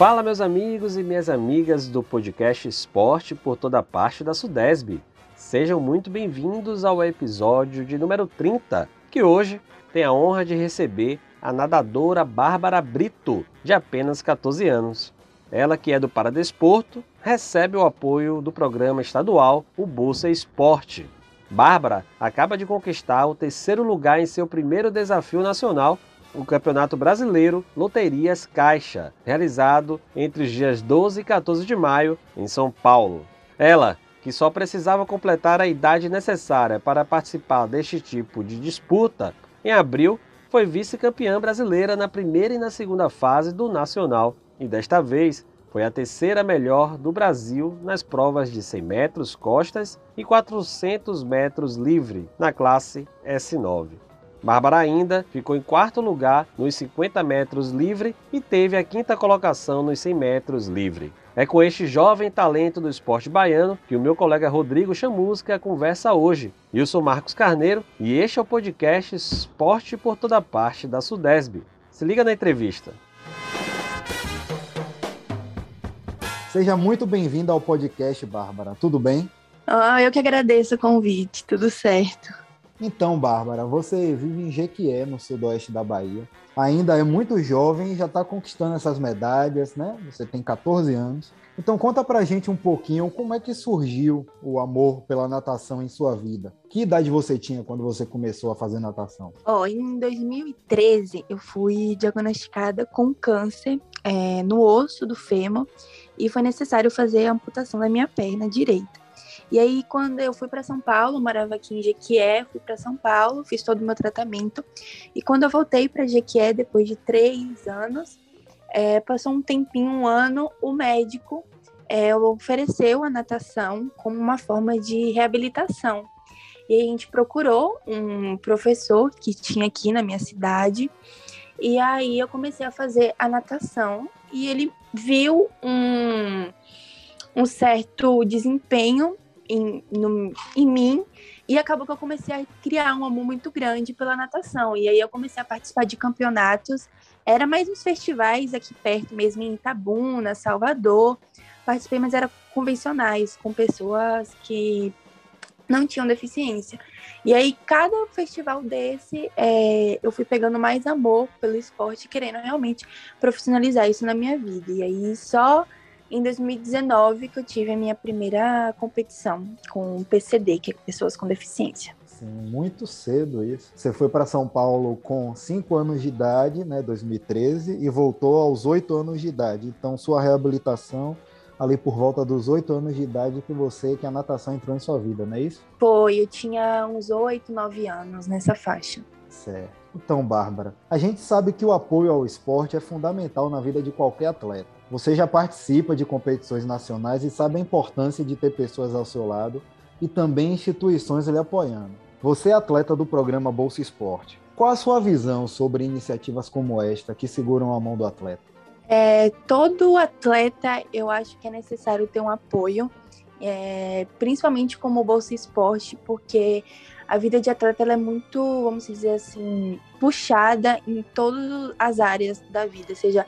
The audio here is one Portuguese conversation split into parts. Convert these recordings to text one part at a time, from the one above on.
Fala, meus amigos e minhas amigas do podcast Esporte por toda parte da Sudesb. Sejam muito bem-vindos ao episódio de número 30, que hoje tem a honra de receber a nadadora Bárbara Brito, de apenas 14 anos. Ela, que é do Paradesporto, recebe o apoio do programa estadual, o Bolsa Esporte. Bárbara acaba de conquistar o terceiro lugar em seu primeiro desafio nacional, o Campeonato Brasileiro Loterias Caixa, realizado entre os dias 12 e 14 de maio em São Paulo. Ela, que só precisava completar a idade necessária para participar deste tipo de disputa, em abril foi vice-campeã brasileira na primeira e na segunda fase do Nacional e desta vez foi a terceira melhor do Brasil nas provas de 100 metros costas e 400 metros livre na classe S9. Bárbara ainda ficou em quarto lugar nos 50 metros livre e teve a quinta colocação nos 100 metros livre. É com este jovem talento do esporte baiano que o meu colega Rodrigo Chamusca conversa hoje. Eu sou Marcos Carneiro e este é o podcast Esporte por Toda Parte da Sudesb. Se liga na entrevista. Seja muito bem-vinda ao podcast, Bárbara. Tudo bem? Ah, eu que agradeço o convite, tudo certo. Então, Bárbara, você vive em Jequié, no sudoeste da Bahia. Ainda é muito jovem e já está conquistando essas medalhas, né? Você tem 14 anos. Então, conta pra gente um pouquinho como é que surgiu o amor pela natação em sua vida. Que idade você tinha quando você começou a fazer natação? Ó, oh, em 2013 eu fui diagnosticada com câncer é, no osso do fêmur e foi necessário fazer a amputação da minha perna direita. E aí, quando eu fui para São Paulo, morava aqui em Jequié, fui para São Paulo, fiz todo o meu tratamento. E quando eu voltei para Jequié, depois de três anos, é, passou um tempinho, um ano, o médico é, ofereceu a natação como uma forma de reabilitação. E a gente procurou um professor que tinha aqui na minha cidade. E aí eu comecei a fazer a natação e ele viu um, um certo desempenho em, no, em mim e acabou que eu comecei a criar um amor muito grande pela natação. E aí eu comecei a participar de campeonatos. Era mais uns festivais aqui perto mesmo, em Itabuna, Salvador. Participei, mas eram convencionais, com pessoas que não tinham deficiência. E aí, cada festival desse, é, eu fui pegando mais amor pelo esporte, querendo realmente profissionalizar isso na minha vida. E aí, só em 2019 que eu tive a minha primeira competição com PCD, que é pessoas com deficiência. Sim, muito cedo isso. Você foi para São Paulo com 5 anos de idade, né, 2013, e voltou aos 8 anos de idade. Então, sua reabilitação ali por volta dos 8 anos de idade que você, que a natação entrou em sua vida, não é isso? Foi, eu tinha uns 8, 9 anos nessa faixa. Certo. Então, Bárbara, a gente sabe que o apoio ao esporte é fundamental na vida de qualquer atleta. Você já participa de competições nacionais e sabe a importância de ter pessoas ao seu lado e também instituições lhe apoiando. Você é atleta do programa Bolsa Esporte. Qual a sua visão sobre iniciativas como esta que seguram a mão do atleta? É, todo atleta, eu acho que é necessário ter um apoio, é, principalmente como Bolsa Esporte, porque a vida de atleta é muito, vamos dizer assim, puxada em todas as áreas da vida, seja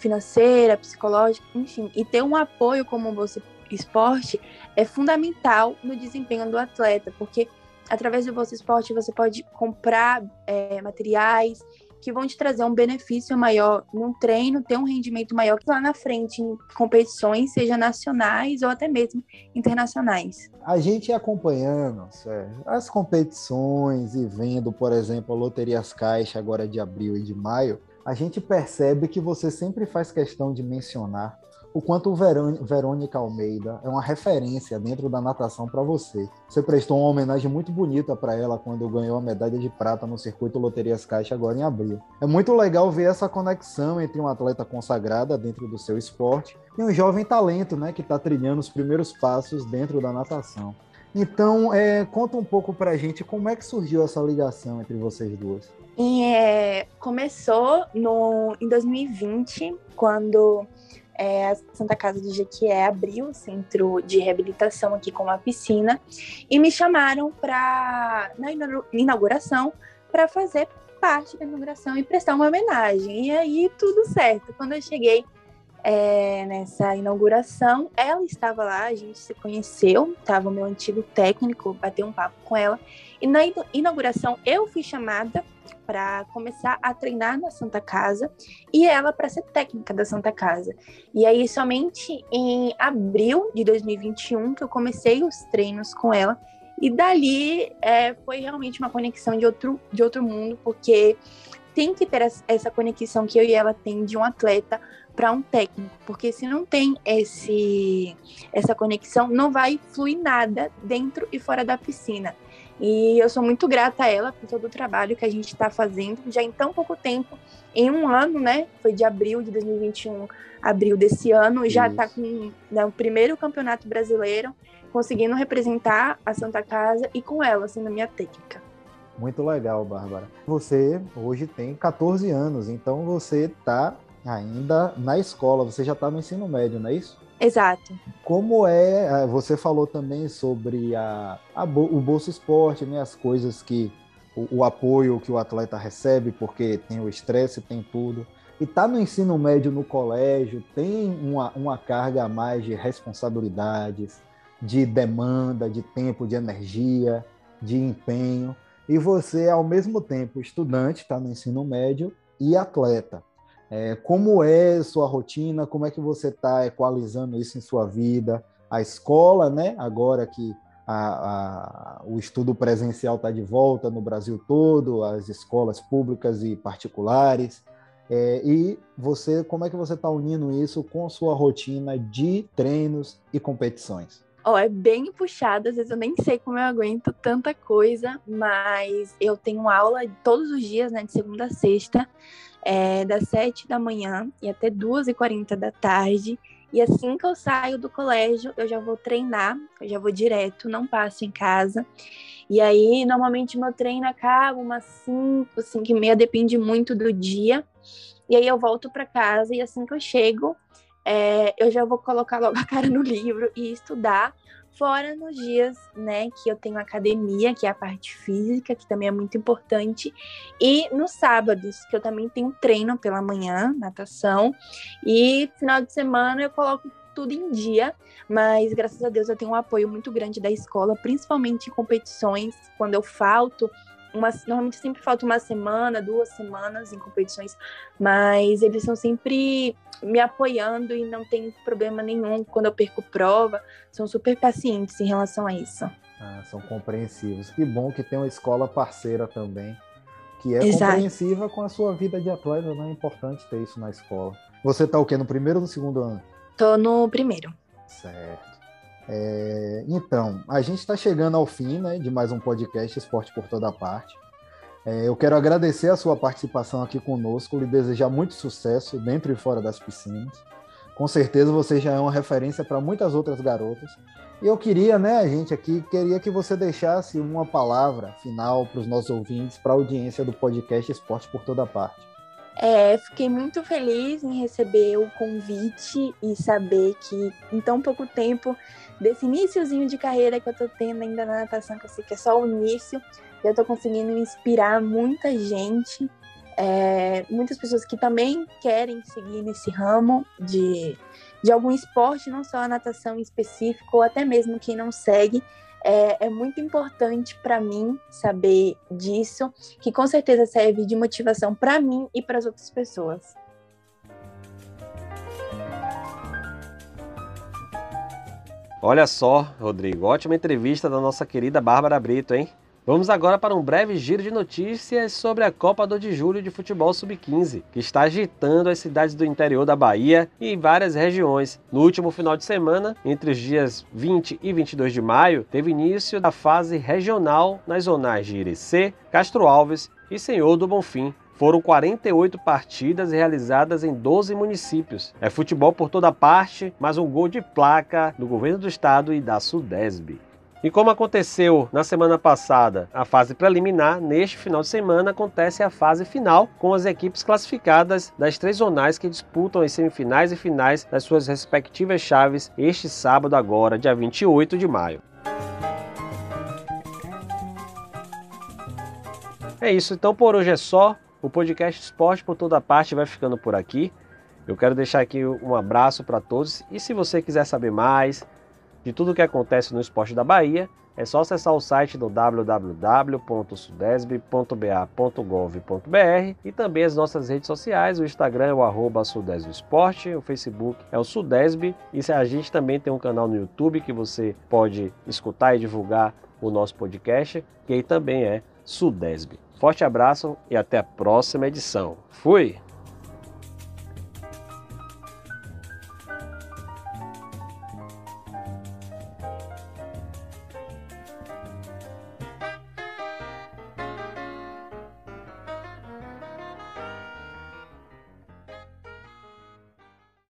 financeira, psicológica, enfim. E ter um apoio como o Bolsa Esporte é fundamental no desempenho do atleta, porque através do Bolsa Esporte você pode comprar é, materiais que vão te trazer um benefício maior num treino, ter um rendimento maior lá na frente em competições, seja nacionais ou até mesmo internacionais. A gente acompanhando Sérgio, as competições e vendo, por exemplo, Loterias Caixa agora de abril e de maio, a gente percebe que você sempre faz questão de mencionar o quanto Verônica Almeida é uma referência dentro da natação para você. Você prestou uma homenagem muito bonita para ela quando ganhou a medalha de prata no circuito Loterias Caixa agora em abril. É muito legal ver essa conexão entre uma atleta consagrada dentro do seu esporte e um jovem talento, né, que está trilhando os primeiros passos dentro da natação. Então, é, conta um pouco para a gente como é que surgiu essa ligação entre vocês duas. É, começou no, em 2020, quando é, a Santa Casa de Jequié abriu o centro de reabilitação aqui com uma piscina e me chamaram para na inauguração para fazer parte da inauguração e prestar uma homenagem. E aí tudo certo. Quando eu cheguei, é, nessa inauguração. Ela estava lá, a gente se conheceu, estava o meu antigo técnico, bateu um papo com ela. E na inauguração eu fui chamada para começar a treinar na Santa Casa e ela para ser técnica da Santa Casa. E aí somente em abril de 2021 que eu comecei os treinos com ela e dali é, foi realmente uma conexão de outro, de outro mundo, porque tem que ter essa conexão que eu e ela tem de um atleta para um técnico, porque se não tem esse essa conexão, não vai fluir nada dentro e fora da piscina. E eu sou muito grata a ela por todo o trabalho que a gente está fazendo já em tão pouco tempo, em um ano, né? Foi de abril de 2021, abril desse ano, já está com né, o primeiro campeonato brasileiro, conseguindo representar a Santa Casa e com ela sendo minha técnica. Muito legal, Bárbara. Você hoje tem 14 anos, então você está ainda na escola, você já está no ensino médio, não é isso? Exato. Como é, ah, você falou também sobre a, a o Bolsa Esporte, né, as coisas que, o, o, apoio que o atleta recebe, porque tem o estresse, tem tudo. E tá no ensino médio no colégio, tem uma, uma carga a mais de responsabilidades, de demanda, de tempo, de energia, de empenho e você, ao mesmo tempo, estudante, está no ensino médio e atleta. É, como é sua rotina? Como é que você está equalizando isso em sua vida? A escola, né? Agora que a, a, o estudo presencial está de volta no Brasil todo, as escolas públicas e particulares. É, e você, como é que você está unindo isso com sua rotina de treinos e competições? Ó, oh, é bem puxado, às vezes eu nem sei como eu aguento tanta coisa, mas eu tenho aula todos os dias, né, de segunda a sexta, é, das sete da manhã e até duas e quarenta da tarde. E assim que eu saio do colégio, eu já vou treinar, eu já vou direto, não passo em casa. E aí, normalmente, meu treino acaba umas 5, 5 e meia, depende muito do dia. E aí eu volto para casa e assim que eu chego, é, eu já vou colocar logo a cara no livro e estudar. Fora nos dias, né, que eu tenho academia, que é a parte física, que também é muito importante, e nos sábados, que eu também tenho treino pela manhã, natação, e final de semana eu coloco tudo em dia, mas graças a Deus eu tenho um apoio muito grande da escola, principalmente em competições, quando eu falto, uma, normalmente sempre falta uma semana, duas semanas em competições, mas eles são sempre me apoiando e não tem problema nenhum quando eu perco prova, são super pacientes em relação a isso. Ah, são compreensivos. Que bom que tem uma escola parceira também, que é Exato. compreensiva com a sua vida de atleta, não é importante ter isso na escola. Você tá o quê? No primeiro ou no segundo ano? Tô no primeiro. Certo. É, então, a gente está chegando ao fim né, de mais um podcast Esporte por Toda Parte. É, eu quero agradecer a sua participação aqui conosco, lhe desejar muito sucesso dentro e fora das piscinas. Com certeza você já é uma referência para muitas outras garotas. E eu queria, né, a gente aqui, queria que você deixasse uma palavra final para os nossos ouvintes, para a audiência do podcast Esporte por Toda Parte. É, fiquei muito feliz em receber o convite e saber que em tão pouco tempo desse iníciozinho de carreira que eu tô tendo ainda na natação, que eu sei que é só o início, eu tô conseguindo inspirar muita gente, é, muitas pessoas que também querem seguir nesse ramo de, de algum esporte, não só a natação em específico, ou até mesmo quem não segue. É, é muito importante para mim saber disso, que com certeza serve de motivação para mim e para as outras pessoas. Olha só, Rodrigo, ótima entrevista da nossa querida Bárbara Brito, hein? Vamos agora para um breve giro de notícias sobre a Copa do de Julho de Futebol Sub-15, que está agitando as cidades do interior da Bahia e em várias regiões. No último final de semana, entre os dias 20 e 22 de maio, teve início a fase regional nas zonais de Irecê, Castro Alves e Senhor do Bonfim, foram 48 partidas realizadas em 12 municípios. É futebol por toda parte, mas um gol de placa do governo do estado e da Sudesb. E como aconteceu na semana passada a fase preliminar, neste final de semana acontece a fase final com as equipes classificadas das três zonais que disputam as semifinais e finais das suas respectivas chaves este sábado agora, dia 28 de maio. É isso, então por hoje é só. O podcast Esporte por Toda Parte vai ficando por aqui. Eu quero deixar aqui um abraço para todos e se você quiser saber mais de tudo o que acontece no esporte da Bahia, é só acessar o site do www.sudesb.ba.gov.br e também as nossas redes sociais. O Instagram é o arroba o Facebook é o Sudesb e a gente também tem um canal no YouTube que você pode escutar e divulgar o nosso podcast, que aí também é Sudesb. Forte abraço e até a próxima edição. Fui!